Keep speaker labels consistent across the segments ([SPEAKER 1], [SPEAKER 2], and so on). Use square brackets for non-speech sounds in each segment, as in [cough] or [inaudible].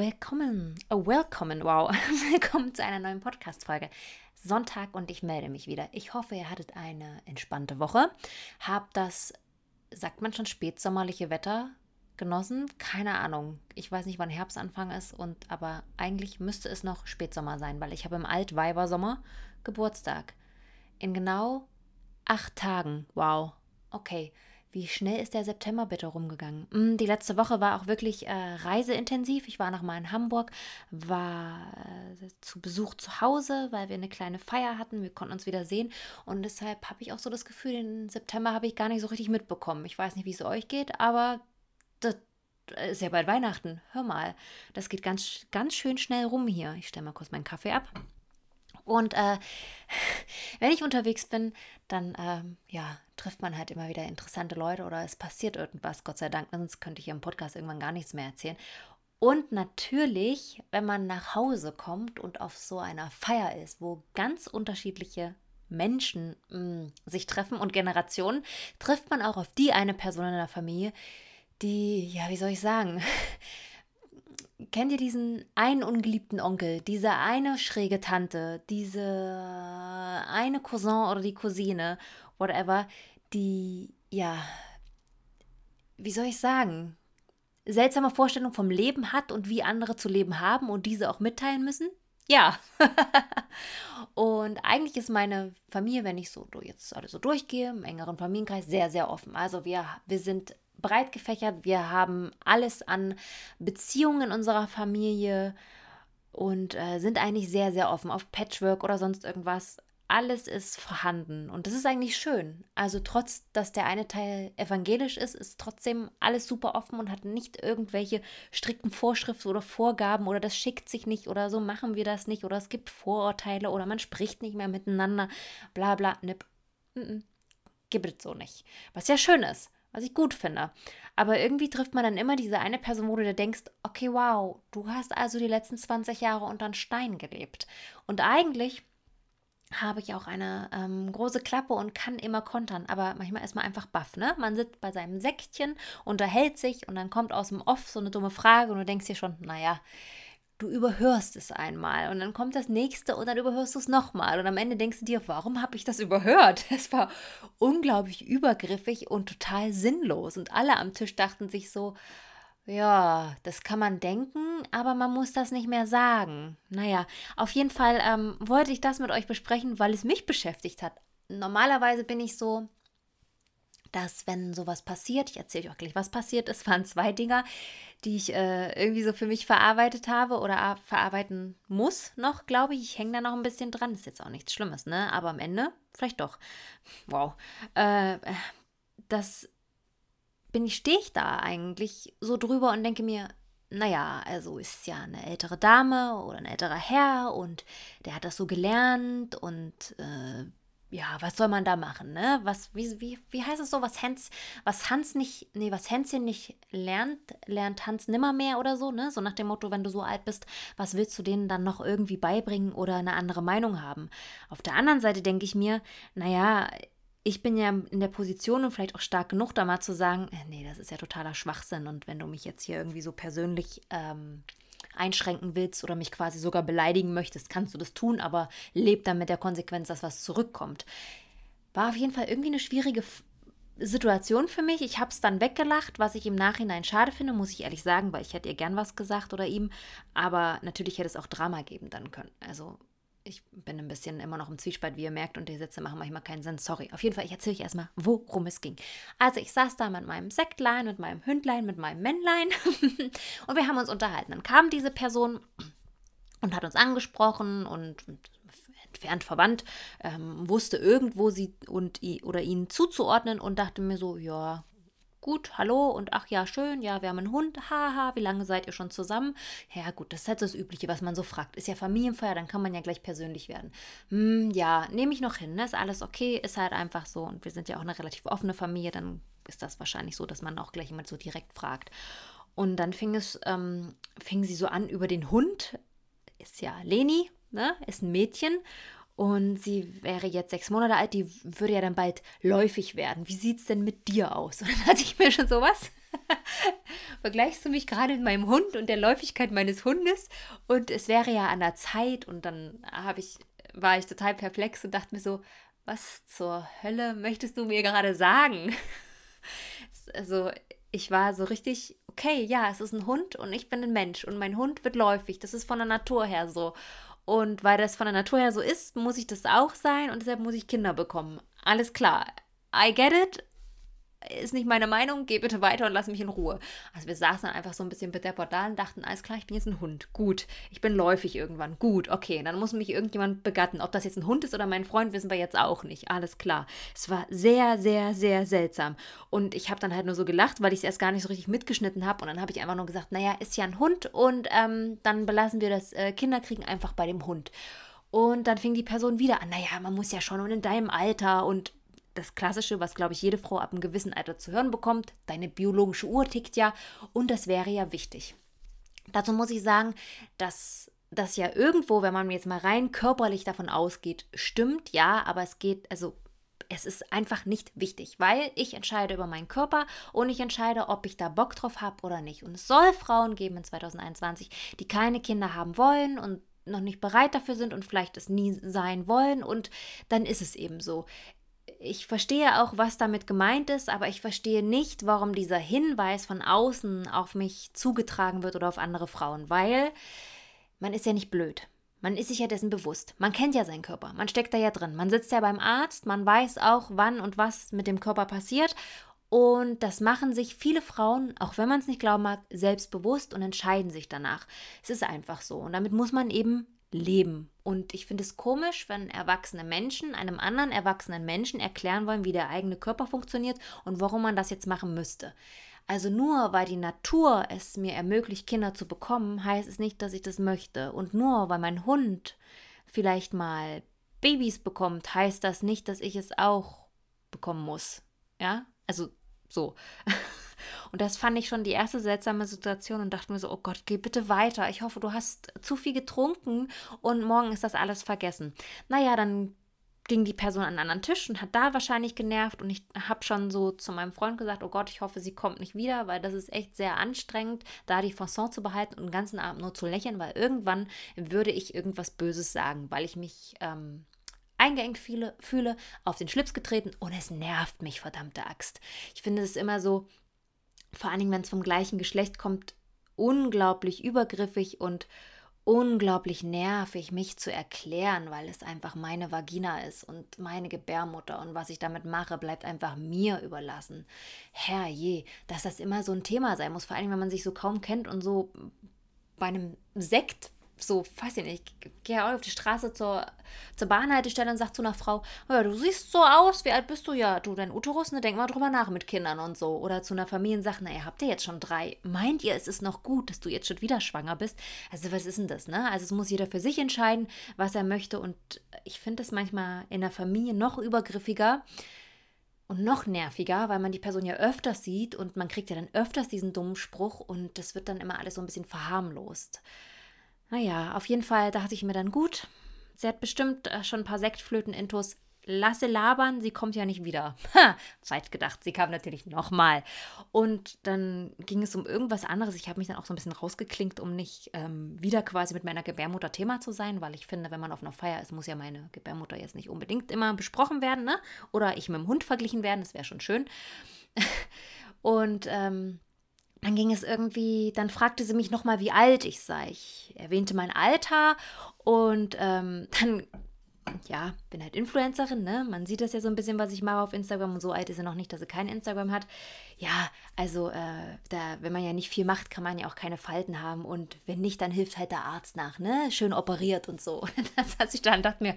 [SPEAKER 1] Willkommen, oh, willkommen, wow. [laughs] Willkommen zu einer neuen Podcast-Folge. Sonntag und ich melde mich wieder. Ich hoffe, ihr hattet eine entspannte Woche. Habt das, sagt man schon, spätsommerliche Wetter genossen? Keine Ahnung. Ich weiß nicht, wann Herbstanfang ist, und aber eigentlich müsste es noch Spätsommer sein, weil ich habe im Altweibersommer Geburtstag. In genau acht Tagen. Wow. Okay. Wie schnell ist der September bitte rumgegangen? Mm, die letzte Woche war auch wirklich äh, reiseintensiv. Ich war noch mal in Hamburg, war äh, zu Besuch zu Hause, weil wir eine kleine Feier hatten. Wir konnten uns wieder sehen. Und deshalb habe ich auch so das Gefühl, den September habe ich gar nicht so richtig mitbekommen. Ich weiß nicht, wie es euch geht, aber das ist ja bald Weihnachten. Hör mal, das geht ganz, ganz schön schnell rum hier. Ich stelle mal kurz meinen Kaffee ab. Und äh, wenn ich unterwegs bin, dann ähm, ja, trifft man halt immer wieder interessante Leute oder es passiert irgendwas, Gott sei Dank, sonst könnte ich im Podcast irgendwann gar nichts mehr erzählen. Und natürlich, wenn man nach Hause kommt und auf so einer Feier ist, wo ganz unterschiedliche Menschen mh, mm, sich treffen und Generationen, trifft man auch auf die eine Person in der Familie, die, ja, wie soll ich sagen, [laughs] kennt ihr diesen einen ungeliebten Onkel, diese eine schräge Tante, diese eine Cousin oder die Cousine, whatever, die, ja, wie soll ich sagen, seltsame Vorstellung vom Leben hat und wie andere zu leben haben und diese auch mitteilen müssen? Ja. [laughs] und eigentlich ist meine Familie, wenn ich so jetzt alle so durchgehe, im engeren Familienkreis, sehr, sehr offen. Also wir, wir sind breit gefächert. Wir haben alles an Beziehungen in unserer Familie und äh, sind eigentlich sehr, sehr offen auf Patchwork oder sonst irgendwas. Alles ist vorhanden und das ist eigentlich schön. Also trotz, dass der eine Teil evangelisch ist, ist trotzdem alles super offen und hat nicht irgendwelche strikten Vorschriften oder Vorgaben oder das schickt sich nicht oder so machen wir das nicht oder es gibt Vorurteile oder man spricht nicht mehr miteinander, bla bla, nipp. Mm -mm. Gibt es so nicht. Was ja schön ist was ich gut finde. Aber irgendwie trifft man dann immer diese eine Person, wo du dir denkst, okay, wow, du hast also die letzten 20 Jahre unter einen Stein gelebt. Und eigentlich habe ich auch eine ähm, große Klappe und kann immer kontern, aber manchmal ist man einfach baff, ne? Man sitzt bei seinem Säckchen, unterhält sich und dann kommt aus dem Off so eine dumme Frage und du denkst dir schon, naja, du überhörst es einmal und dann kommt das nächste und dann überhörst du es nochmal und am Ende denkst du dir, warum habe ich das überhört? [laughs] Es war unglaublich übergriffig und total sinnlos und alle am Tisch dachten sich so, ja, das kann man denken, aber man muss das nicht mehr sagen. Naja, auf jeden Fall ähm, wollte ich das mit euch besprechen, weil es mich beschäftigt hat. Normalerweise bin ich so, dass wenn sowas passiert, ich erzähle euch auch gleich, was passiert ist, waren zwei Dinger, die ich äh, irgendwie so für mich verarbeitet habe oder verarbeiten muss noch, glaube ich. Ich hänge da noch ein bisschen dran. Ist jetzt auch nichts Schlimmes, ne? Aber am Ende vielleicht doch. Wow. Äh, das bin ich, stehe ich da eigentlich so drüber und denke mir, naja, also ist ja eine ältere Dame oder ein älterer Herr und der hat das so gelernt und äh, ja, was soll man da machen, ne? Was, wie, wie, wie heißt es so, was Hans, was Hans nicht, nee, was Hänschen nicht lernt, lernt Hans nimmermehr oder so, ne? So nach dem Motto, wenn du so alt bist, was willst du denen dann noch irgendwie beibringen oder eine andere Meinung haben? Auf der anderen Seite denke ich mir, naja, ich bin ja in der Position und vielleicht auch stark genug, da mal zu sagen, äh, nee, das ist ja totaler Schwachsinn und wenn du mich jetzt hier irgendwie so persönlich ähm, einschränken willst oder mich quasi sogar beleidigen möchtest, kannst du das tun, aber leb dann mit der Konsequenz, dass was zurückkommt. War auf jeden Fall irgendwie eine schwierige Situation für mich. Ich habe es dann weggelacht, was ich im Nachhinein schade finde, muss ich ehrlich sagen, weil ich hätte ihr gern was gesagt oder ihm. Aber natürlich hätte es auch Drama geben dann können. Also ich bin ein bisschen immer noch im Zwiespalt, wie ihr merkt, und die Sätze machen manchmal keinen Sinn. Sorry. Auf jeden Fall, ich erzähle euch erstmal, worum es ging. Also, ich saß da mit meinem Sektlein, mit meinem Hündlein, mit meinem Männlein [laughs] und wir haben uns unterhalten. Dann kam diese Person und hat uns angesprochen und entfernt verwandt, ähm, wusste irgendwo sie und oder ihn zuzuordnen und dachte mir so, ja, gut, hallo und ach ja, schön, ja, wir haben einen Hund, haha, wie lange seid ihr schon zusammen? Ja, gut, das ist halt das Übliche, was man so fragt. Ist ja Familienfeier, dann kann man ja gleich persönlich werden. Hm, ja, nehme ich noch hin, ne? ist alles okay, ist halt einfach so und wir sind ja auch eine relativ offene Familie, dann ist das wahrscheinlich so, dass man auch gleich immer so direkt fragt. Und dann fing es, ähm, fing sie so an über den Hund, ist ja Leni, ne, ist ein Mädchen und sie wäre jetzt sechs Monate alt, die würde ja dann bald läufig werden. Wie sieht es denn mit dir aus? [laughs] Und dann hatte ich mir schon sowas. [laughs] vergleichst du mich gerade mit meinem Hund und der Läufigkeit meines Hundes? Und es wäre ja an der Zeit. Und dann habe ich, war ich total perplex und dachte mir so, was zur Hölle möchtest du mir gerade sagen? [laughs] also ich war so richtig, okay, ja, es ist ein Hund und ich bin ein Mensch und mein Hund wird läufig. Das ist von der Natur her so. Und weil das von der Natur her so ist, muss ich das auch sein und deshalb muss ich Kinder bekommen. Alles klar. I get it ist nicht meine Meinung, geh bitte weiter und lass mich in Ruhe. Also wir saßen dann einfach so ein bisschen bedeppert da und dachten, alles klar, ich bin jetzt ein Hund. Gut, ich bin läufig irgendwann. Gut, okay, dann muss mich irgendjemand begatten. Ob das jetzt ein Hund ist oder mein Freund, wissen wir jetzt auch nicht. Alles klar. Es war sehr, sehr, sehr seltsam. Und ich habe dann halt nur so gelacht, weil ich es erst gar nicht so richtig mitgeschnitten habe. Und dann habe ich einfach nur gesagt, naja, ist ja ein Hund und ähm, dann belassen wir das äh, Kinderkriegen einfach bei dem Hund. Und dann fing die Person wieder an, naja, man muss ja schon und in deinem Alter und das Klassische, was, glaube ich, jede Frau ab einem gewissen Alter zu hören bekommt. Deine biologische Uhr tickt ja und das wäre ja wichtig. Dazu muss ich sagen, dass das ja irgendwo, wenn man jetzt mal rein körperlich davon ausgeht, stimmt, ja, aber es geht, also es ist einfach nicht wichtig, weil ich entscheide über meinen Körper und ich entscheide, ob ich da Bock drauf habe oder nicht. Und es soll Frauen geben in 2021, die keine Kinder haben wollen und noch nicht bereit dafür sind und vielleicht es nie sein wollen und dann ist es eben so ich verstehe auch, was damit gemeint ist, aber ich verstehe nicht, warum dieser Hinweis von außen auf mich zugetragen wird oder auf andere Frauen, weil man ist ja nicht blöd. Man ist sich ja dessen bewusst. Man kennt ja seinen Körper. Man steckt da ja drin. Man sitzt ja beim Arzt. Man weiß auch, wann und was mit dem Körper passiert. Und das machen sich viele Frauen, auch wenn man es nicht glauben mag, selbstbewusst und entscheiden sich danach. Es ist einfach so. Und damit muss man eben leben. Und ich finde es komisch, wenn erwachsene Menschen einem anderen erwachsenen Menschen erklären wollen, wie der eigene Körper funktioniert und warum man das jetzt machen müsste. Also nur weil die Natur es mir ermöglicht, Kinder zu bekommen, heißt es nicht, dass ich das möchte. Und nur weil mein Hund vielleicht mal Babys bekommt, heißt das nicht, dass ich es auch bekommen muss. Ja, also so. [laughs] Und das fand ich schon die erste seltsame Situation und dachte mir so, oh Gott, geh bitte weiter. Ich hoffe, du hast zu viel getrunken und morgen ist das alles vergessen. Naja, dann ging die Person an einen anderen Tisch und hat da wahrscheinlich genervt und ich habe schon so zu meinem Freund gesagt, oh Gott, ich hoffe, sie kommt nicht wieder, weil das ist echt sehr anstrengend, da die Fasson zu behalten und den ganzen Abend nur zu lächeln, weil irgendwann würde ich irgendwas Böses sagen, weil ich mich ähm, eingeengt fühle, fühle, auf den Schlips getreten und es nervt mich, verdammte Axt. Ich finde es immer so, vor allen Dingen, wenn es vom gleichen Geschlecht kommt, unglaublich übergriffig und unglaublich nervig, mich zu erklären, weil es einfach meine Vagina ist und meine Gebärmutter und was ich damit mache, bleibt einfach mir überlassen. Herrje, dass das immer so ein Thema sein muss, vor allem wenn man sich so kaum kennt und so bei einem Sekt so, weiß ich nicht, ich gehe auf die Straße zur, zur Bahnhaltestelle und sage zu einer Frau, ja, du siehst so aus, wie alt bist du? Ja, du, dein Uterus, ne, denk mal drüber nach mit Kindern und so. Oder zu einer Familie und sagt, naja, habt ihr jetzt schon drei? Meint ihr, es ist noch gut, dass du jetzt schon wieder schwanger bist? Also was ist denn das, ne? Also es muss jeder für sich entscheiden, was er möchte und ich finde es manchmal in der Familie noch übergriffiger, und noch nerviger, weil man die Person ja öfters sieht und man kriegt ja dann öfters diesen dummen Spruch und das wird dann immer alles so ein bisschen verharmlost. Naja, auf jeden Fall dachte ich mir dann gut. Sie hat bestimmt äh, schon ein paar Sektflöten-Intos. Lasse labern, sie kommt ja nicht wieder. [laughs] Zeit gedacht, sie kam natürlich nochmal. Und dann ging es um irgendwas anderes. Ich habe mich dann auch so ein bisschen rausgeklinkt, um nicht ähm, wieder quasi mit meiner Gebärmutter Thema zu sein, weil ich finde, wenn man auf einer Feier ist, muss ja meine Gebärmutter jetzt nicht unbedingt immer besprochen werden, ne? Oder ich mit dem Hund verglichen werden, das wäre schon schön. [laughs] Und ähm, dann ging es irgendwie, dann fragte sie mich nochmal, wie alt ich sei. Ich erwähnte mein Alter und ähm, [laughs] dann, ja, bin halt Influencerin, ne? Man sieht das ja so ein bisschen, was ich mache auf Instagram und so alt ist sie noch nicht, dass sie kein Instagram hat. Ja, also, äh, da, wenn man ja nicht viel macht, kann man ja auch keine Falten haben und wenn nicht, dann hilft halt der Arzt nach, ne? Schön operiert und so. [laughs] Das hat sich dann, dachte mir,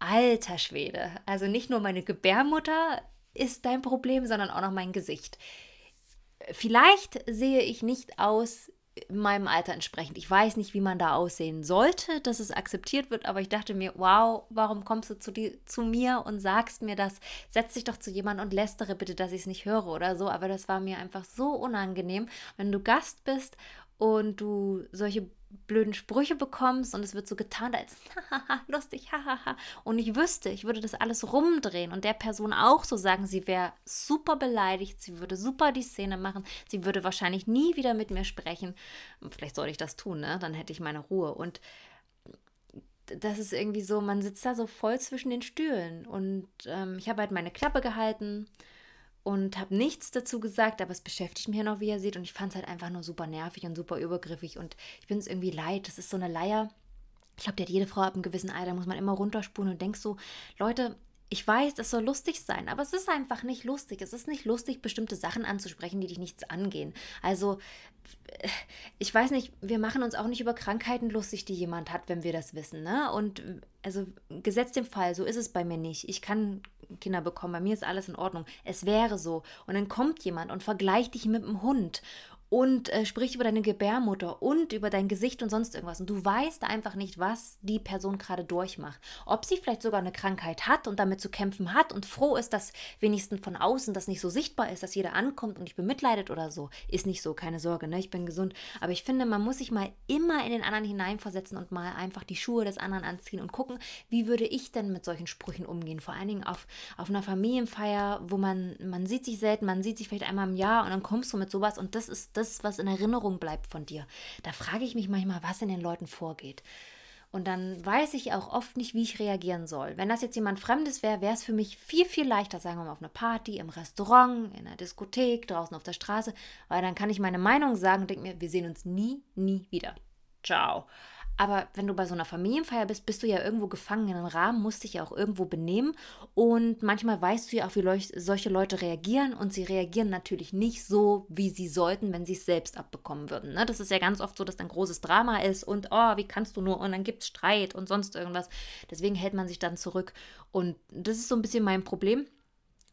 [SPEAKER 1] alter Schwede, also nicht nur meine Gebärmutter ist dein Problem, sondern auch noch mein Gesicht vielleicht sehe ich nicht aus meinem Alter entsprechend. Ich weiß nicht, wie man da aussehen sollte, dass es akzeptiert wird, aber ich dachte mir, wow, warum kommst du zu, die, zu mir und sagst mir das? Setz dich doch zu jemandem und lästere bitte, dass ich es nicht höre oder so. Aber das war mir einfach so unangenehm, wenn du Gast bist und du solche blöden Sprüche bekommst und es wird so getan, als lustig, hahaha. Und ich wüsste, ich würde das alles rumdrehen und der Person auch so sagen, sie wäre super beleidigt, sie würde super die Szene machen, sie würde wahrscheinlich nie wieder mit mir sprechen. Vielleicht sollte ich das tun, ne? Dann hätte ich meine Ruhe. Und das ist irgendwie so, man sitzt da so voll zwischen den Stühlen. Und ähm, ich habe halt meine Klappe gehalten und habe nichts dazu gesagt, aber es beschäftigt mich ja noch, wie ihr seht. Und ich fand es halt einfach nur super nervig und super übergriffig. Und ich bin es irgendwie leid. Das ist so eine Leier. Ich glaube, die hat jede Frau ab einem gewissen Alter, muss man immer runterspulen und denkst so, Leute, ich weiß, es soll lustig sein, aber es ist einfach nicht lustig. Es ist nicht lustig, bestimmte Sachen anzusprechen, die dich nichts angehen. Also, ich weiß nicht, wir machen uns auch nicht über Krankheiten lustig, die jemand hat, wenn wir das wissen. Ne? Und also gesetzt dem Fall, so ist es bei mir nicht. Ich kann Kinder bekommen, bei mir ist alles in Ordnung. Es wäre so. Und dann kommt jemand und vergleicht dich mit einem Hund und äh, spricht über deine Gebärmutter und über dein Gesicht und sonst irgendwas. Und du weißt einfach nicht, was die Person gerade durchmacht. Ob sie vielleicht sogar eine Krankheit hat und damit zu kämpfen hat und froh ist, dass wenigstens von außen das nicht so sichtbar ist, dass jeder ankommt und dich bemitleidet oder so. Ist nicht so, keine Sorge, ne? ich bin gesund. Aber ich finde, man muss sich mal immer in den anderen hineinversetzen und mal einfach die Schuhe des anderen anziehen und gucken, wie würde ich denn mit solchen Sprüchen umgehen. Vor allen Dingen auf, auf einer Familienfeier, wo man, man sieht sich selten, man sieht sich vielleicht einmal im Jahr und dann kommst du mit sowas und das ist das, was in Erinnerung bleibt von dir. Da frage ich mich manchmal, was in den Leuten vorgeht. Und dann weiß ich auch oft nicht, wie ich reagieren soll. Wenn das jetzt jemand Fremdes wäre, wäre es für mich viel, viel leichter, sagen wir mal, auf einer Party, im Restaurant, in einer Diskothek, draußen auf der Straße, weil dann kann ich meine Meinung sagen und denke mir, wir sehen uns nie, nie wieder. Ciao. Aber wenn du bei so einer Familienfeier bist, bist du ja irgendwo gefangen in einem Rahmen, musst dich ja auch irgendwo benehmen. Und manchmal weißt du ja auch, wie leuch- solche Leute reagieren. Und sie reagieren natürlich nicht so, wie sie sollten, wenn sie es selbst abbekommen würden. Ne? Das ist ja ganz oft so, dass dann großes Drama ist und, oh, wie kannst du nur? Und dann gibt es Streit und sonst irgendwas. Deswegen hält man sich dann zurück. Und das ist so ein bisschen mein Problem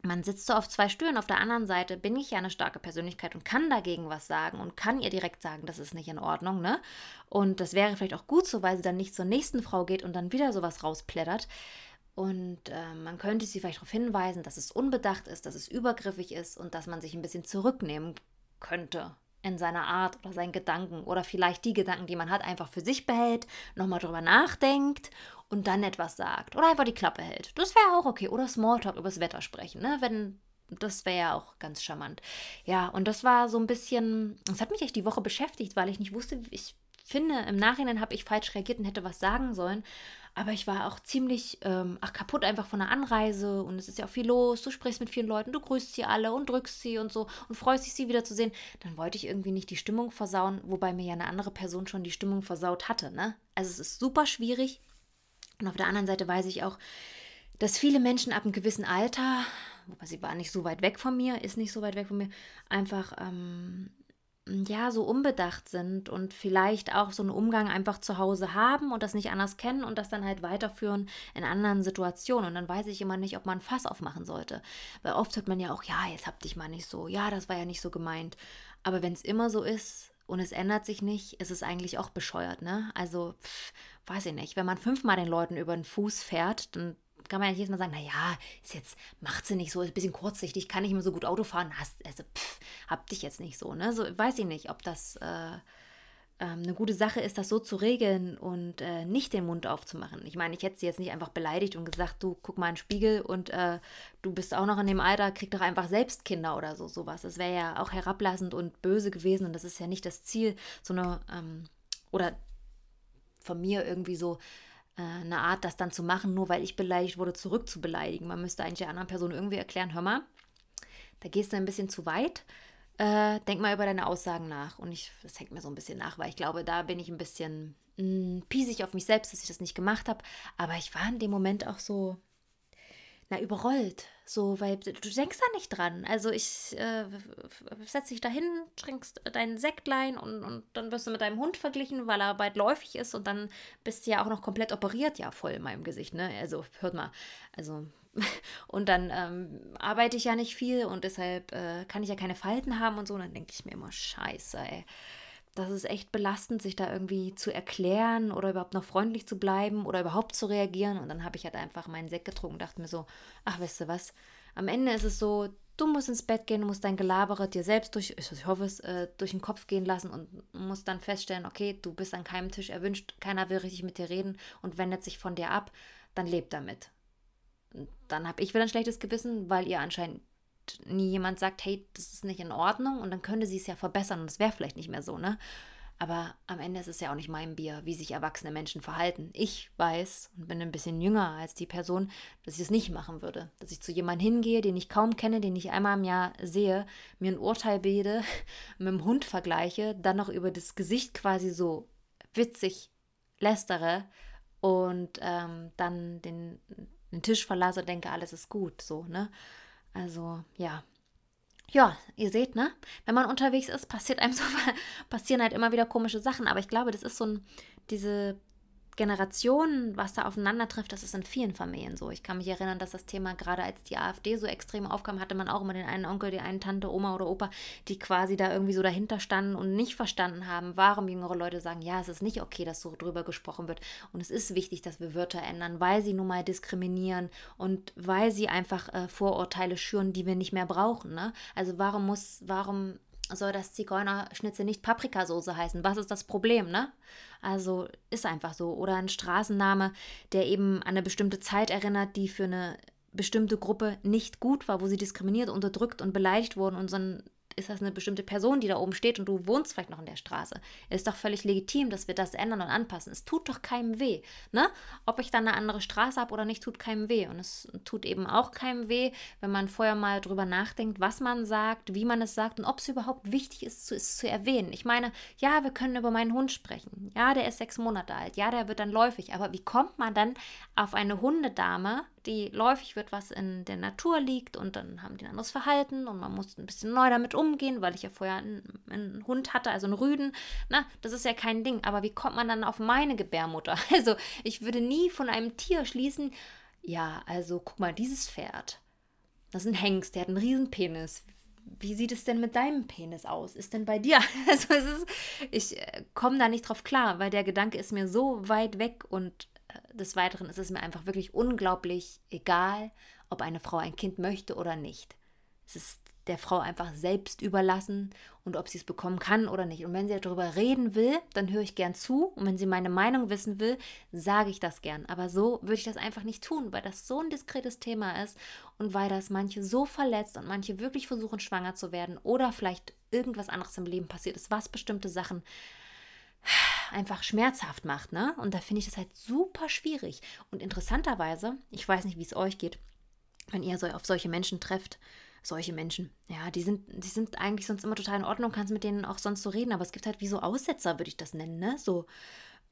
[SPEAKER 1] man sitzt so auf zwei Stühlen. Auf der anderen Seite bin ich ja eine starke Persönlichkeit und kann dagegen was sagen und kann ihr direkt sagen, das ist nicht in Ordnung, ne? Und das wäre vielleicht auch gut so, weil sie dann nicht zur nächsten Frau geht und dann wieder sowas rausplättert. Und äh, man könnte sie vielleicht darauf hinweisen, dass es unbedacht ist, dass es übergriffig ist und dass man sich ein bisschen zurücknehmen könnte in seiner Art oder seinen Gedanken oder vielleicht die Gedanken, die man hat, einfach für sich behält, nochmal drüber nachdenkt und dann etwas sagt oder einfach die Klappe hält. Das wäre auch okay. Oder Smalltalk übers Wetter sprechen, ne? Wenn das wäre ja auch ganz charmant. Ja, und das war so ein bisschen, das hat mich echt die Woche beschäftigt, weil ich nicht wusste, ich finde, im Nachhinein habe ich falsch reagiert und hätte was sagen sollen. Aber ich war auch ziemlich ähm, ach, kaputt einfach von der Anreise und es ist ja auch viel los. Du sprichst mit vielen Leuten, du grüßt sie alle und drückst sie und so und freust dich, sie wiederzusehen. Dann wollte ich irgendwie nicht die Stimmung versauen, wobei mir ja eine andere Person schon die Stimmung versaut hatte. Ne? Also es ist super schwierig. Und auf der anderen Seite weiß ich auch, dass viele Menschen ab einem gewissen Alter, wobei sie war nicht so weit weg von mir, ist nicht so weit weg von mir, einfach ähm, ja, so unbedacht sind und vielleicht auch so einen Umgang einfach zu Hause haben und das nicht anders kennen und das dann halt weiterführen in anderen Situationen. Und dann weiß ich immer nicht, ob man Fass aufmachen sollte. Weil oft hört man ja auch, ja, jetzt hab dich mal nicht so, ja, das war ja nicht so gemeint. Aber wenn es immer so ist und es ändert sich nicht, ist es eigentlich auch bescheuert, ne? Also, pff, weiß ich nicht. Wenn man fünfmal den Leuten über den Fuß fährt, dann kann man ja jedes Mal sagen, naja, ist jetzt, macht sie nicht so, ist ein bisschen kurzsichtig, kann nicht mehr so gut Auto fahren, hast, also, pff, hab dich jetzt nicht so, ne? So, weiß ich nicht, ob das äh, ähm, eine gute Sache ist, das so zu regeln und äh, nicht den Mund aufzumachen. Ich meine, ich hätte sie jetzt nicht einfach beleidigt und gesagt, du guck mal in den Spiegel und äh, du bist auch noch in dem Alter, krieg doch einfach selbst Kinder oder so, sowas. Das wäre ja auch herablassend und böse gewesen und das ist ja nicht das Ziel, so eine, ähm, oder von mir irgendwie so, eine Art, das dann zu machen, nur weil ich beleidigt wurde, zurück zu beleidigen. Man müsste eigentlich der anderen Person irgendwie erklären, hör mal, da gehst du ein bisschen zu weit. Äh, denk mal über deine Aussagen nach. Und ich, das hängt mir so ein bisschen nach, weil ich glaube, da bin ich ein bisschen mh, mm, piesig auf mich selbst, dass ich das nicht gemacht habe. Aber ich war in dem Moment auch so, na, überrollt. So, weil du denkst da nicht dran. Also ich äh, setze dich dahin, trinkst dein Sektlein und, und dann wirst du mit deinem Hund verglichen, weil er bald läufig ist und dann bist du ja auch noch komplett operiert, ja, voll in meinem Gesicht, ne? Also, hört mal, also [laughs] und dann ähm, arbeite ich ja nicht viel und deshalb äh, kann ich ja keine Falten haben und so. Und dann denke ich mir immer, scheiße, ey das ist echt belastend, sich da irgendwie zu erklären oder überhaupt noch freundlich zu bleiben oder überhaupt zu reagieren. Und dann habe ich halt einfach meinen Sekt getrunken und dachte mir so, ach, weißt du was, am Ende ist es so, Du musst ins Bett gehen, du musst dein Gelabere dir selbst durch, ich hoffe es, äh, durch den Kopf gehen lassen und musst dann feststellen, okay, du bist an keinem Tisch erwünscht, keiner will richtig mit dir reden und wendet sich von dir ab, dann leb damit. Dann habe ich wieder ein schlechtes Gewissen, weil ihr anscheinend jemand sagt, hey, das ist nicht in Ordnung und dann könnte sie es ja verbessern und es wäre vielleicht nicht mehr so, ne? Aber am Ende ist es ja auch nicht mein Bier, wie sich erwachsene Menschen verhalten. Ich weiß und bin ein bisschen jünger als die Person, dass ich es nicht machen würde. Dass ich zu jemandem hingehe, den ich kaum kenne, den ich einmal im Jahr sehe, mir ein Urteil bilde, [laughs] mit dem Hund vergleiche, dann noch über das Gesicht quasi so witzig lästere und ähm, dann den, den Tisch verlasse und denke, alles ist gut, so, ne? Also, ja, ja, ihr seht, ne? Wenn man unterwegs ist, passiert einem [laughs] so passieren halt immer wieder komische Sachen. Aber ich glaube, das ist so ein, diese Generationen, was da aufeinander trifft, das ist in vielen Familien so. Ich kann mich erinnern, dass das Thema gerade als die AfD so extrem aufkam, hatte man auch immer den einen Onkel, die eine Tante, Oma oder Opa, die quasi da irgendwie so dahinter standen und nicht verstanden haben, warum jüngere Leute sagen, ja, es ist nicht okay, dass so drüber gesprochen wird und es ist wichtig, dass wir Wörter ändern, weil sie nun mal diskriminieren und weil sie einfach äh, Vorurteile schüren, die wir nicht mehr brauchen. Ne? Also warum muss, warum soll das Zigeunerschnitzel nicht Paprikasauce heißen? Was ist das Problem, ne? Also ist einfach so. Oder ein Straßenname, der eben an eine bestimmte Zeit erinnert, die für eine bestimmte Gruppe nicht gut war, wo sie diskriminiert, unterdrückt und beleidigt wurden und so ein ist das eine bestimmte Person, die da oben steht und du wohnst vielleicht noch in der Straße. Ist doch völlig legitim, dass wir das ändern und anpassen. Es tut doch keinem weh. Ne? Ob ich dann eine andere Straße habe oder nicht, tut keinem weh. Und es tut eben auch keinem weh, wenn man vorher mal drüber nachdenkt, was man sagt, wie man es sagt und ob es überhaupt wichtig ist, ist zu erwähnen. Ich meine, ja, wir können über meinen Hund sprechen. Ja, der ist sechs Monate alt. Ja, der wird dann läufig. Aber wie kommt man dann auf eine Hundedame, die läufig wird, was in der Natur liegt und dann haben die ein anderes Verhalten und man muss ein bisschen neu damit umgehen, weil ich ja vorher einen, einen, Hund hatte, also einen Rüden. Na, das ist ja kein Ding. Aber wie kommt man dann auf meine Gebärmutter? [laughs] Also ich würde nie von einem Tier schließen, ja, also guck mal, dieses Pferd, das ist ein Hengst, der hat einen riesen Penis. Wie sieht es denn mit deinem Penis aus? Ist denn bei dir? [laughs] Also es ist, ich äh, komme da nicht drauf klar, weil der Gedanke ist mir so weit weg und des Weiteren ist es mir einfach wirklich unglaublich egal, ob eine Frau ein Kind möchte oder nicht. Es ist der Frau einfach selbst überlassen und ob sie es bekommen kann oder nicht. Und wenn sie darüber reden will, dann höre ich gern zu. Und wenn sie meine Meinung wissen will, sage ich das gern. Aber so würde ich das einfach nicht tun, weil das so ein diskretes Thema ist und weil das manche so verletzt und manche wirklich versuchen, schwanger zu werden oder vielleicht irgendwas anderes im Leben passiert ist, was bestimmte Sachen einfach schmerzhaft macht, ne? Und da finde ich das halt super schwierig. Und interessanterweise, ich weiß nicht, wie es euch geht, wenn ihr so auf solche Menschen trefft, solche Menschen, ja, die sind, die sind eigentlich sonst immer total in Ordnung, kannst mit denen auch sonst so reden, aber es gibt halt wie so Aussetzer, würde ich das nennen, ne? So,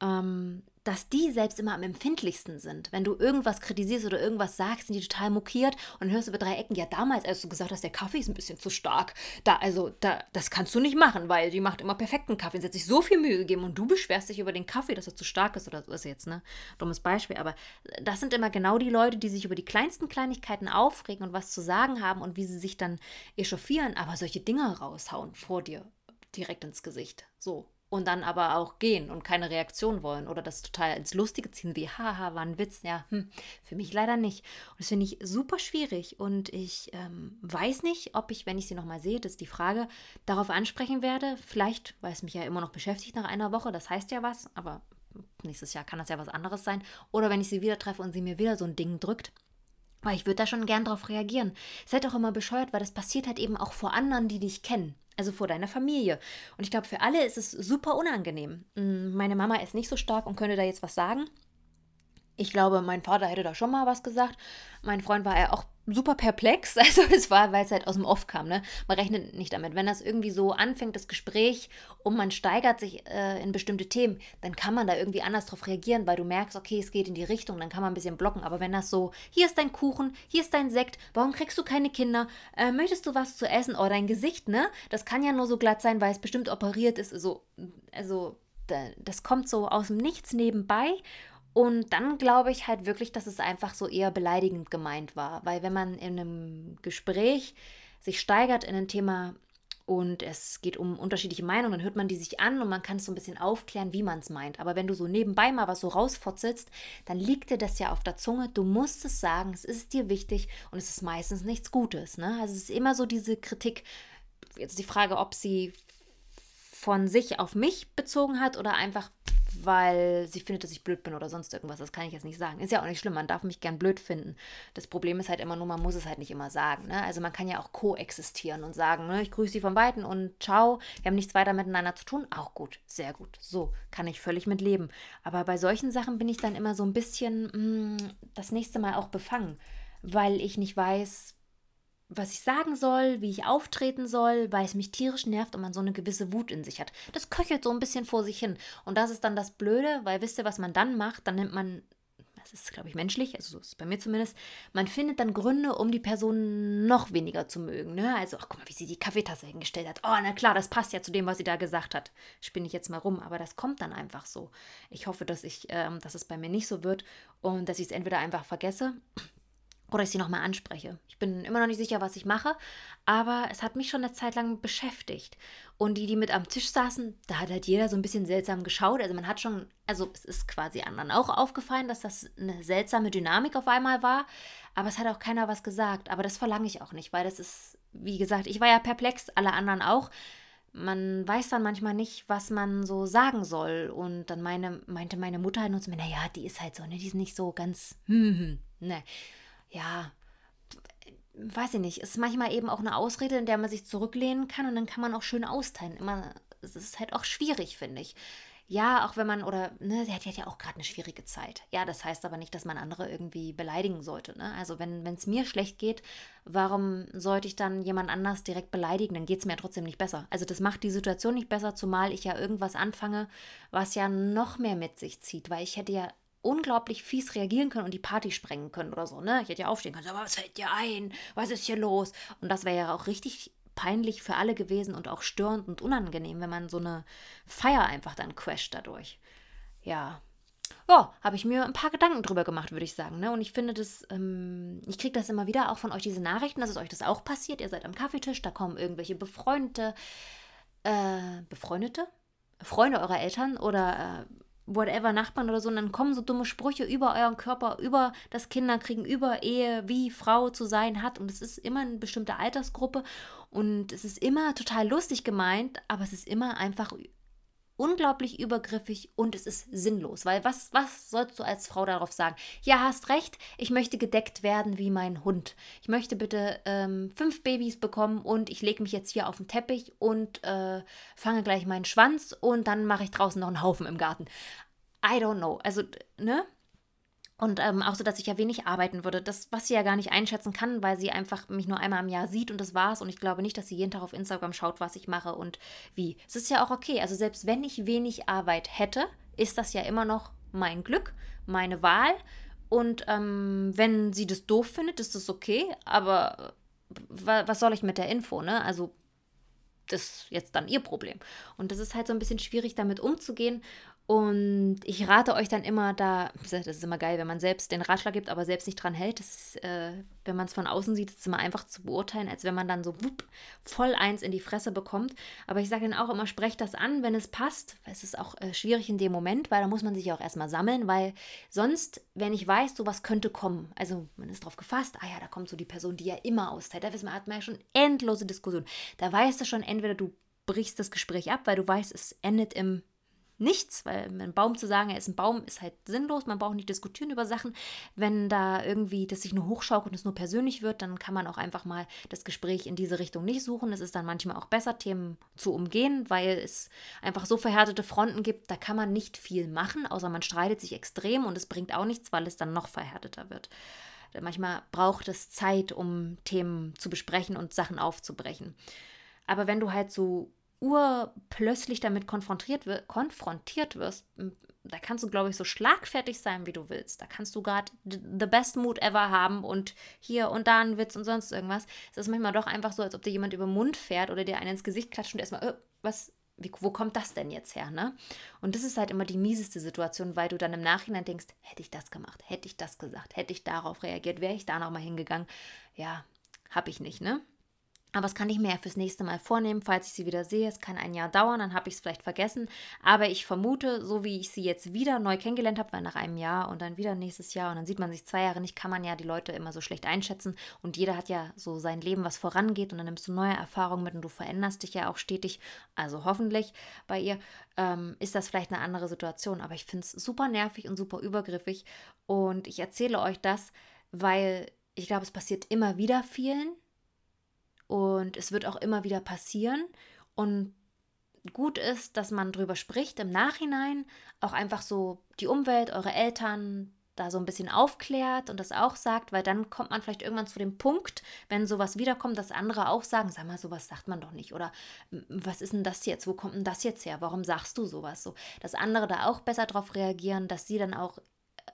[SPEAKER 1] ähm, dass die selbst immer am empfindlichsten sind. Wenn du irgendwas kritisierst oder irgendwas sagst, sind die total mokiert und hörst über drei Ecken, ja damals, als du gesagt hast, der Kaffee ist ein bisschen zu stark, da, also, da, das kannst du nicht machen, weil die macht immer perfekten Kaffee und sie hat sich so viel Mühe gegeben und du beschwerst dich über den Kaffee, dass er zu stark ist oder so ist jetzt, ne? Dummes Beispiel, aber das sind immer genau die Leute, die sich über die kleinsten Kleinigkeiten aufregen und was zu sagen haben und wie sie sich dann echauffieren, aber solche Dinge raushauen vor dir direkt ins Gesicht. So, und dann aber auch gehen und keine Reaktion wollen oder das total ins Lustige ziehen, wie haha, war ein Witz. Ja, hm, für mich leider nicht. Und das finde ich super schwierig und ich ähm, weiß nicht, ob ich, wenn ich sie nochmal sehe, das ist die Frage, darauf ansprechen werde. Vielleicht, weil es mich ja immer noch beschäftigt nach einer Woche, das heißt ja was, aber nächstes Jahr kann das ja was anderes sein. Oder wenn ich sie wieder treffe und sie mir wieder so ein Ding drückt. Weil ich würde da schon gern drauf reagieren. Seid auch immer bescheuert, weil das passiert halt eben auch vor anderen, die dich kennen. Also vor deiner Familie. Und ich glaube, für alle ist es super unangenehm. Mm, meine Mama ist nicht so stark und könnte da jetzt was sagen. Ich glaube, mein Vater hätte da schon mal was gesagt. Mein Freund war ja auch super perplex. [laughs] Also es war, weil es halt aus dem Off kam. Ne? Man rechnet nicht damit. Wenn das irgendwie so anfängt, das Gespräch, und man steigert sich äh, in bestimmte Themen, dann kann man da irgendwie anders drauf reagieren, weil du merkst, okay, es geht in die Richtung, dann kann man ein bisschen blocken. Aber wenn das so, hier ist dein Kuchen, hier ist dein Sekt, warum kriegst du keine Kinder? Äh, möchtest du was zu essen? Oh, dein Gesicht, ne? Das kann ja nur so glatt sein, weil es bestimmt operiert ist. So, also, das kommt so aus dem Nichts nebenbei und dann glaube ich halt wirklich, dass es einfach so eher beleidigend gemeint war. Weil wenn man in einem Gespräch sich steigert in ein Thema und es geht um unterschiedliche Meinungen, dann hört man die sich an und man kann es so ein bisschen aufklären, wie man es meint. Aber wenn du so nebenbei mal was so rausfotzelst, dann liegt dir das ja auf der Zunge. Du musst es sagen, es ist dir wichtig und es ist meistens nichts Gutes. Ne? Also es ist immer so diese Kritik. Jetzt die Frage, ob sie von sich auf mich bezogen hat oder einfach weil sie findet, dass ich blöd bin oder sonst irgendwas. Das kann ich jetzt nicht sagen. Ist ja auch nicht schlimm, man darf mich gern blöd finden. Das Problem ist halt immer nur, man muss es halt nicht immer sagen. Ne? Also man kann ja auch koexistieren und sagen, ne, ich grüße Sie von Weitem und ciao, wir haben nichts weiter miteinander zu tun. Auch gut, sehr gut. So kann ich völlig mit leben. Aber bei solchen Sachen bin ich dann immer so ein bisschen mh, mm, das nächste Mal auch befangen, weil ich nicht weiß, was ich sagen soll, wie ich auftreten soll, weil es mich tierisch nervt und man so eine gewisse Wut in sich hat. Das köchelt so ein bisschen vor sich hin. Und das ist dann das Blöde, weil wisst ihr, was man dann macht? Dann nimmt man, das ist, glaube ich, menschlich, also so ist es bei mir zumindest, man findet dann Gründe, um die Person noch weniger zu mögen. Ne? Also, ach, guck mal, wie sie die Kaffeetasse hingestellt hat. Oh, na klar, das passt ja zu dem, was sie da gesagt hat. Spinne ich jetzt mal rum, aber das kommt dann einfach so. Ich hoffe, dass ich, ähm, dass es bei mir nicht so wird und dass ich es entweder einfach vergesse oder ich sie nochmal anspreche. Ich bin immer noch nicht sicher, was ich mache, aber es hat mich schon eine Zeit lang beschäftigt. Und die, die mit am Tisch saßen, da hat halt jeder so ein bisschen seltsam geschaut. Also man hat schon, also es ist quasi anderen auch aufgefallen, dass das eine seltsame Dynamik auf einmal war, aber es hat auch keiner was gesagt. Aber das verlange ich auch nicht, weil das ist, wie gesagt, ich war ja perplex, alle anderen auch man weiß dann manchmal nicht, was man so sagen soll. Und dann meine, meinte meine Mutter halt nur zu mir, naja, die ist halt so, ne, die ist nicht so ganz, hm, [laughs] hm, ne ja, weiß ich nicht, ist manchmal eben auch eine Ausrede, in der man sich zurücklehnen kann und dann kann man auch schön austeilen. Immer, es ist halt auch schwierig, finde ich. Ja, auch wenn man, oder, ne, sie hat ja auch gerade eine schwierige Zeit. Ja, das heißt aber nicht, dass man andere irgendwie beleidigen sollte. Ne? Also, wenn es mir schlecht geht, warum sollte ich dann jemand anders direkt beleidigen? Dann geht es mir ja trotzdem nicht besser. Also, das macht die Situation nicht besser, zumal ich ja irgendwas anfange, was ja noch mehr mit sich zieht, weil ich hätte ja unglaublich fies reagieren können und die Party sprengen können oder so. Ne? Ich hätte ja aufstehen können, aber was fällt dir ein? Was ist hier los? Und das wäre ja auch richtig peinlich für alle gewesen und auch störend und unangenehm, wenn man so eine Feier einfach dann crasht dadurch. Ja. Ja, habe ich mir ein paar Gedanken drüber gemacht, würde ich sagen. Ne? Und ich finde das, ähm, ich kriege das immer wieder auch von euch, diese Nachrichten, dass es euch das auch passiert. Ihr seid am Kaffeetisch, da kommen irgendwelche befreundete, äh, befreundete? Freunde eurer Eltern oder äh, whatever Nachbarn oder so, und dann kommen so dumme Sprüche über euren Körper, über das Kinderkriegen, über Ehe, wie Frau zu sein hat. Und es ist immer eine bestimmte Altersgruppe und es ist immer total lustig gemeint, aber es ist immer einfach unglaublich übergriffig und es ist sinnlos, weil was, was sollst du als Frau darauf sagen? Ja, hast recht, ich möchte gedeckt werden wie mein Hund. Ich möchte bitte ähm, fünf Babys bekommen und ich lege mich jetzt hier auf den Teppich und äh, fange gleich meinen Schwanz und dann mache ich draußen noch einen Haufen im Garten. I don't know. Also, ne? Und ähm, auch so, dass ich ja wenig arbeiten würde. Das, was sie ja gar nicht einschätzen kann, weil sie einfach mich nur einmal im Jahr sieht und das war's. Und ich glaube nicht, dass sie jeden Tag auf Instagram schaut, was ich mache und wie. Es ist ja auch okay. Also selbst wenn ich wenig Arbeit hätte, ist das ja immer noch mein Glück, meine Wahl. Und ähm, wenn sie das doof findet, ist das okay. Aber was soll ich mit der Info, ne? Also das ist jetzt dann ihr Problem. Und das ist halt so ein bisschen schwierig, damit umzugehen. Und ich rate euch dann immer da, das ist immer geil, wenn man selbst den Ratschlag gibt, aber selbst nicht dran hält. Das ist, äh, wenn man es von außen sieht, ist es immer einfach zu beurteilen, als wenn man dann so wupp, voll eins in die Fresse bekommt. Aber ich sage dann auch immer, sprecht das an, wenn es passt. Es ist auch äh, schwierig in dem Moment, weil da muss man sich ja auch erstmal sammeln, weil sonst, wenn ich weiß, sowas könnte kommen, also man ist drauf gefasst, ah ja, da kommt so die Person, die ja immer austeilt. Da hat man ja schon endlose Diskussionen. Da weißt du schon, entweder du brichst das Gespräch ab, weil du weißt, es endet im nichts, weil ein Baum zu sagen, er ist ein Baum, ist halt sinnlos. Man braucht nicht diskutieren über Sachen. Wenn da irgendwie das sich nur hochschaukelt und es nur persönlich wird, dann kann man auch einfach mal das Gespräch in diese Richtung nicht suchen. Es ist dann manchmal auch besser, Themen zu umgehen, weil es einfach so verhärtete Fronten gibt, da kann man nicht viel machen, außer man streitet sich extrem und es bringt auch nichts, weil es dann noch verhärteter wird. Manchmal braucht es Zeit, um Themen zu besprechen und Sachen aufzubrechen. Aber wenn du halt so urplötzlich damit konfrontiert, konfrontiert wirst, da kannst du, glaube ich, so schlagfertig sein, wie du willst. Da kannst du gerade the best mood ever haben und hier und da einen Witz und sonst irgendwas. Es ist manchmal doch einfach so, als ob dir jemand über den Mund fährt oder dir einen ins Gesicht klatscht und erstmal, äh, was, wie, wo kommt das denn jetzt her, ne? Und das ist halt immer die mieseste Situation, weil du dann im Nachhinein denkst, hätte ich das gemacht, hätte ich das gesagt, hätte ich darauf reagiert, wäre ich da nochmal hingegangen. Ja, habe ich nicht, ne? Aber das kann ich mir ja fürs nächste Mal vornehmen, falls ich sie wieder sehe. Es kann ein Jahr dauern, dann habe ich es vielleicht vergessen. Aber ich vermute, so wie ich sie jetzt wieder neu kennengelernt habe, weil nach einem Jahr und dann wieder nächstes Jahr und dann sieht man sich zwei Jahre nicht, kann man ja die Leute immer so schlecht einschätzen. Und jeder hat ja so sein Leben, was vorangeht und dann nimmst du neue Erfahrungen mit und du veränderst dich ja auch stetig. Also hoffentlich bei ihr ähm, ist das vielleicht eine andere Situation. Aber ich finde es super nervig und super übergriffig. Und ich erzähle euch das, weil ich glaube, es passiert immer wieder vielen und es wird auch immer wieder passieren. Und gut ist, dass man drüber spricht im Nachhinein, auch einfach so die Umwelt, eure Eltern da so ein bisschen aufklärt und das auch sagt, weil dann kommt man vielleicht irgendwann zu dem Punkt, wenn sowas wiederkommt, dass andere auch sagen, sag mal, sowas sagt man doch nicht. Oder was ist denn das jetzt, wo kommt denn das jetzt her, warum sagst du sowas so, dass andere da auch besser drauf reagieren, dass sie dann auch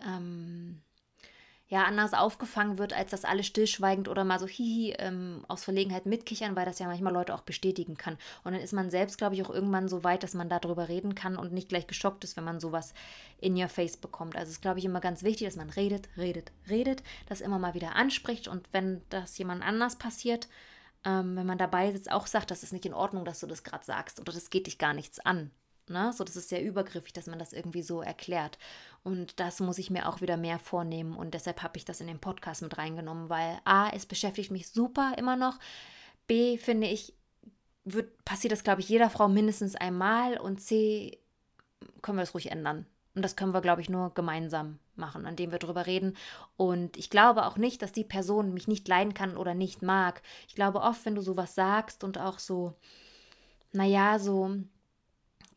[SPEAKER 1] ähm, ja anders aufgefangen wird, als dass alle stillschweigend oder mal so hihi ähm, aus Verlegenheit mitkichern, weil das ja manchmal Leute auch bestätigen kann. Und dann ist man selbst, glaube ich, auch irgendwann so weit, dass man darüber reden kann und nicht gleich geschockt ist, wenn man sowas in your face bekommt. Also es ist, glaube ich, immer ganz wichtig, dass man redet, redet, redet, das immer mal wieder anspricht und wenn das jemand anders passiert, ähm, wenn man dabei sitzt, auch sagt, das ist nicht in Ordnung, dass du das gerade sagst oder das geht dich gar nichts an. Ne? So, das ist sehr übergriffig, dass man das irgendwie so erklärt. Und das muss ich mir auch wieder mehr vornehmen. Und deshalb habe ich das in den Podcast mit reingenommen, weil A, es beschäftigt mich super immer noch. B, finde ich, wird, passiert das, glaube ich, jeder Frau mindestens einmal. Und C, können wir das ruhig ändern. Und das können wir, glaube ich, nur gemeinsam machen, an dem wir drüber reden. Und ich glaube auch nicht, dass die Person mich nicht leiden kann oder nicht mag. Ich glaube oft, wenn du sowas sagst und auch so, naja, so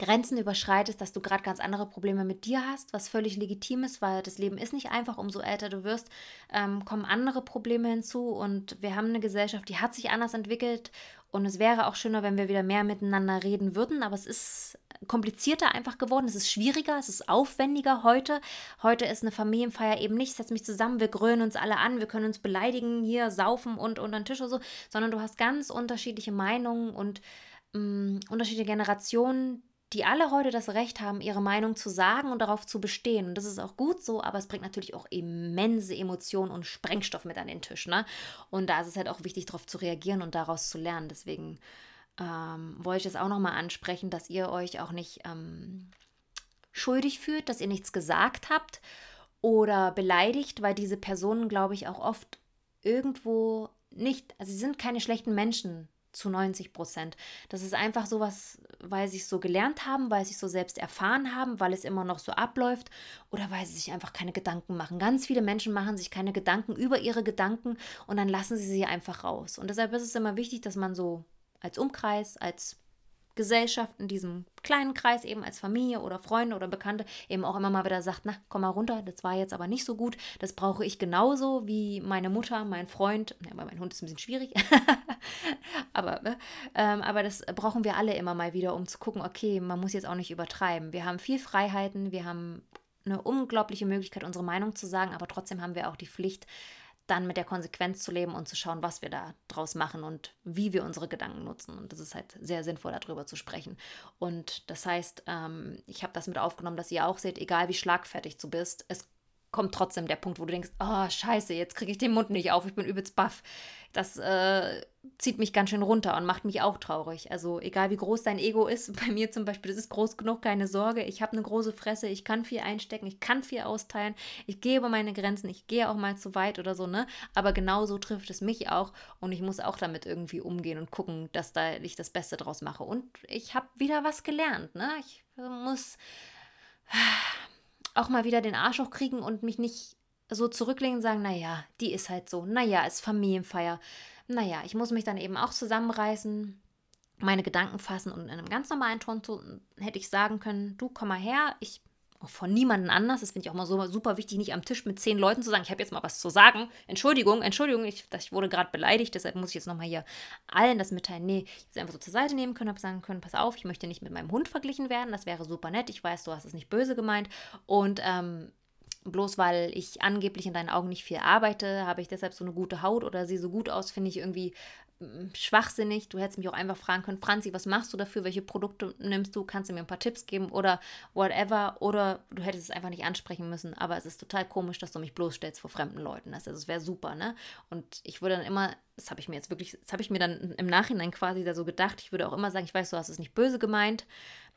[SPEAKER 1] Grenzen überschreitest, dass du gerade ganz andere Probleme mit dir hast, was völlig legitim ist, weil das Leben ist nicht einfach. Umso älter du wirst, ähm, kommen andere Probleme hinzu. Und wir haben eine Gesellschaft, die hat sich anders entwickelt. Und es wäre auch schöner, wenn wir wieder mehr miteinander reden würden, aber es ist komplizierter einfach geworden, es ist schwieriger, es ist aufwendiger heute. Heute ist eine Familienfeier eben nicht, setz mich zusammen, wir grölen uns alle an, wir können uns beleidigen, hier saufen und unter den Tisch oder so, sondern du hast ganz unterschiedliche Meinungen und mm, unterschiedliche Generationen, die alle heute das Recht haben, ihre Meinung zu sagen und darauf zu bestehen. Und das ist auch gut so, aber es bringt natürlich auch immense Emotionen und Sprengstoff mit an den Tisch. Ne? Und da ist es halt auch wichtig, darauf zu reagieren und daraus zu lernen. Deswegen ähm, wollte ich das auch nochmal ansprechen, dass ihr euch auch nicht ähm, schuldig fühlt, dass ihr nichts gesagt habt oder beleidigt, weil diese Personen, glaube ich, auch oft irgendwo nicht, also sie sind keine schlechten Menschen, zu 90 Prozent. Das ist einfach so was, weil sie es so gelernt haben, weil sie es so selbst erfahren haben, weil es immer noch so abläuft oder weil sie sich einfach keine Gedanken machen. Ganz viele Menschen machen sich keine Gedanken über ihre Gedanken und dann lassen sie sie einfach raus. Und deshalb ist es immer wichtig, dass man so als Umkreis, als Gesellschaft, in diesem kleinen Kreis, eben als Familie oder Freunde oder Bekannte, eben auch immer mal wieder sagt, na, komm mal runter, das war jetzt aber nicht so gut, das brauche ich genauso wie meine Mutter, mein Freund, ja, mein Hund ist ein bisschen schwierig, [laughs] [laughs] aber, ne, ähm, aber das brauchen wir alle immer mal wieder, um zu gucken, okay, man muss jetzt auch nicht übertreiben. Wir haben viel Freiheiten, wir haben eine unglaubliche Möglichkeit, unsere Meinung zu sagen, aber trotzdem haben wir auch die Pflicht, dann mit der Konsequenz zu leben und zu schauen, was wir da draus machen und wie wir unsere Gedanken nutzen. Und das ist halt sehr sinnvoll, darüber zu sprechen. Und das heißt, ähm, ich habe das mit aufgenommen, dass ihr auch seht, egal wie schlagfertig du bist, es kommt trotzdem der Punkt, wo du denkst, oh scheiße, jetzt kriege ich den Mund nicht auf, ich bin übelst baff. Das äh, zieht mich ganz schön runter und macht mich auch traurig. Also egal wie groß dein Ego ist, [laughs] bei mir zum Beispiel, das ist groß genug, keine Sorge. Ich habe eine große Fresse, ich kann viel einstecken, ich kann viel austeilen, ich gehe über meine Grenzen, ich gehe auch mal zu weit oder so, ne? Aber genauso trifft es mich auch und ich muss auch damit irgendwie umgehen und gucken, dass da ich das Beste draus mache. Und ich habe wieder was gelernt, ne? Ich muss auch mal wieder den Arsch hochkriegen und mich nicht so zurücklegen und sagen, naja, die ist halt so, naja, ist Familienfeier. Naja, ich muss mich dann eben auch zusammenreißen, meine Gedanken fassen und in einem ganz normalen Ton hätte ich sagen können, du komm mal her, ich von niemandem anders. Das finde ich auch mal so super wichtig, nicht am Tisch mit zehn Leuten zu sagen, ich habe jetzt mal was zu sagen. Entschuldigung, Entschuldigung, ich, ich wurde gerade beleidigt, deshalb muss ich jetzt nochmal hier allen das mitteilen. Nee, ich hätte einfach so zur Seite nehmen können, habe sagen können, pass auf, ich möchte nicht mit meinem Hund verglichen werden. Das wäre super nett. Ich weiß, du hast es nicht böse gemeint. Und ähm, bloß weil ich angeblich in deinen Augen nicht viel arbeite, habe ich deshalb so eine gute Haut oder sehe so gut aus, finde ich irgendwie schwachsinnig. Du hättest mich auch einfach fragen können, Franzi, was machst du dafür? Welche Produkte nimmst du? Kannst du mir ein paar Tipps geben oder whatever? Oder du hättest es einfach nicht ansprechen müssen. Aber es ist total komisch, dass du mich bloßstellst vor fremden Leuten. Also es wäre super, ne? Und ich würde dann immer, das habe ich mir jetzt wirklich, das habe ich mir dann im Nachhinein quasi da so gedacht, ich würde auch immer sagen, ich weiß, du hast es nicht böse gemeint.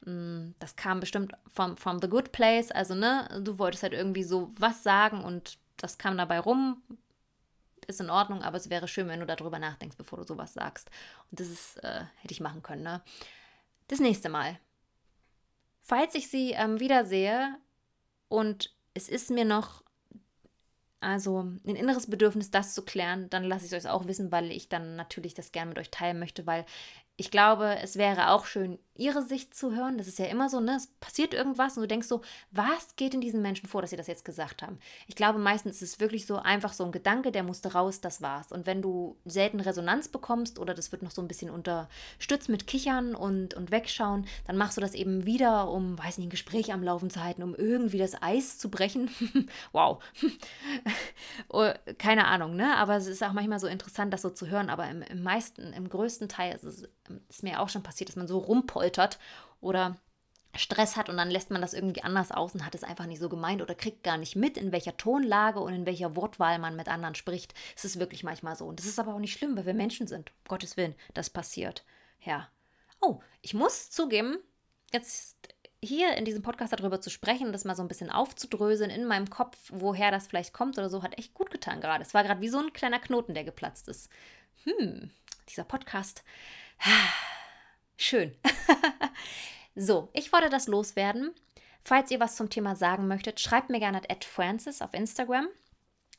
[SPEAKER 1] Mm, das kam bestimmt from, from the good place. Also, ne, du wolltest halt irgendwie so was sagen und das kam dabei rum ist in Ordnung, aber es wäre schön, wenn du darüber nachdenkst, bevor du sowas sagst. Und das ist, äh, hätte ich machen können, ne? Das nächste Mal. Falls ich sie ähm, wiedersehe und es ist mir noch also ein inneres Bedürfnis, das zu klären, dann lasse ich es euch auch wissen, weil ich dann natürlich das gerne mit euch teilen möchte, weil ich glaube, es wäre auch schön, ihre Sicht zu hören. Das ist ja immer so, ne? Es passiert irgendwas und du denkst so, was geht in diesen Menschen vor, dass sie das jetzt gesagt haben? Ich glaube, meistens ist es wirklich so einfach so ein Gedanke, der musste raus, das war's. Und wenn du selten Resonanz bekommst oder das wird noch so ein bisschen unterstützt mit Kichern und, und Wegschauen, dann machst du das eben wieder, um, weiß nicht, ein Gespräch am Laufen zu halten, um irgendwie das Eis zu brechen. [laughs] wow. [laughs] Oh, keine Ahnung, ne? Aber es ist auch manchmal so interessant, das so zu hören. Aber im, im meisten, im größten Teil ist es ist mir auch schon passiert, dass man so rumpoltert oder Stress hat und dann lässt man das irgendwie anders aus und hat es einfach nicht so gemeint oder kriegt gar nicht mit, in welcher Tonlage und in welcher Wortwahl man mit anderen spricht. Es ist wirklich manchmal so. Und das ist aber auch nicht schlimm, weil wir Menschen sind. Um Gottes Willen, das passiert. Ja. Oh, ich muss zugeben, jetzt hier in diesem Podcast darüber zu sprechen, das mal so ein bisschen aufzudröseln in meinem Kopf, woher das vielleicht kommt oder so, hat echt gut getan gerade. Es war gerade wie so ein kleiner Knoten, der geplatzt ist. Hm, dieser Podcast Schön. [laughs] so, ich wollte das loswerden. Falls ihr was zum Thema sagen möchtet, schreibt mir gerne at Francis auf Instagram.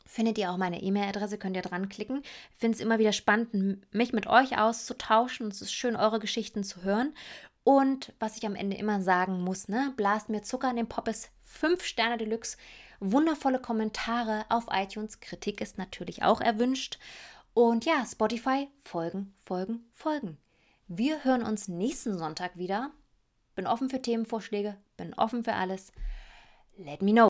[SPEAKER 1] Findet ihr auch meine E-Mail-Adresse, könnt ihr dran klicken. Ich finde es immer wieder spannend, mich mit euch auszutauschen. Es ist schön, eure Geschichten zu hören. Und was ich am Ende immer sagen muss, ne, blast mir Zucker in den Poppes, 5 Sterne Deluxe, wundervolle Kommentare auf iTunes. Kritik ist natürlich auch erwünscht. Und ja, Spotify, folgen, folgen, folgen. Wir hören uns nächsten Sonntag wieder. Bin offen für Themenvorschläge, bin offen für alles. Let me know.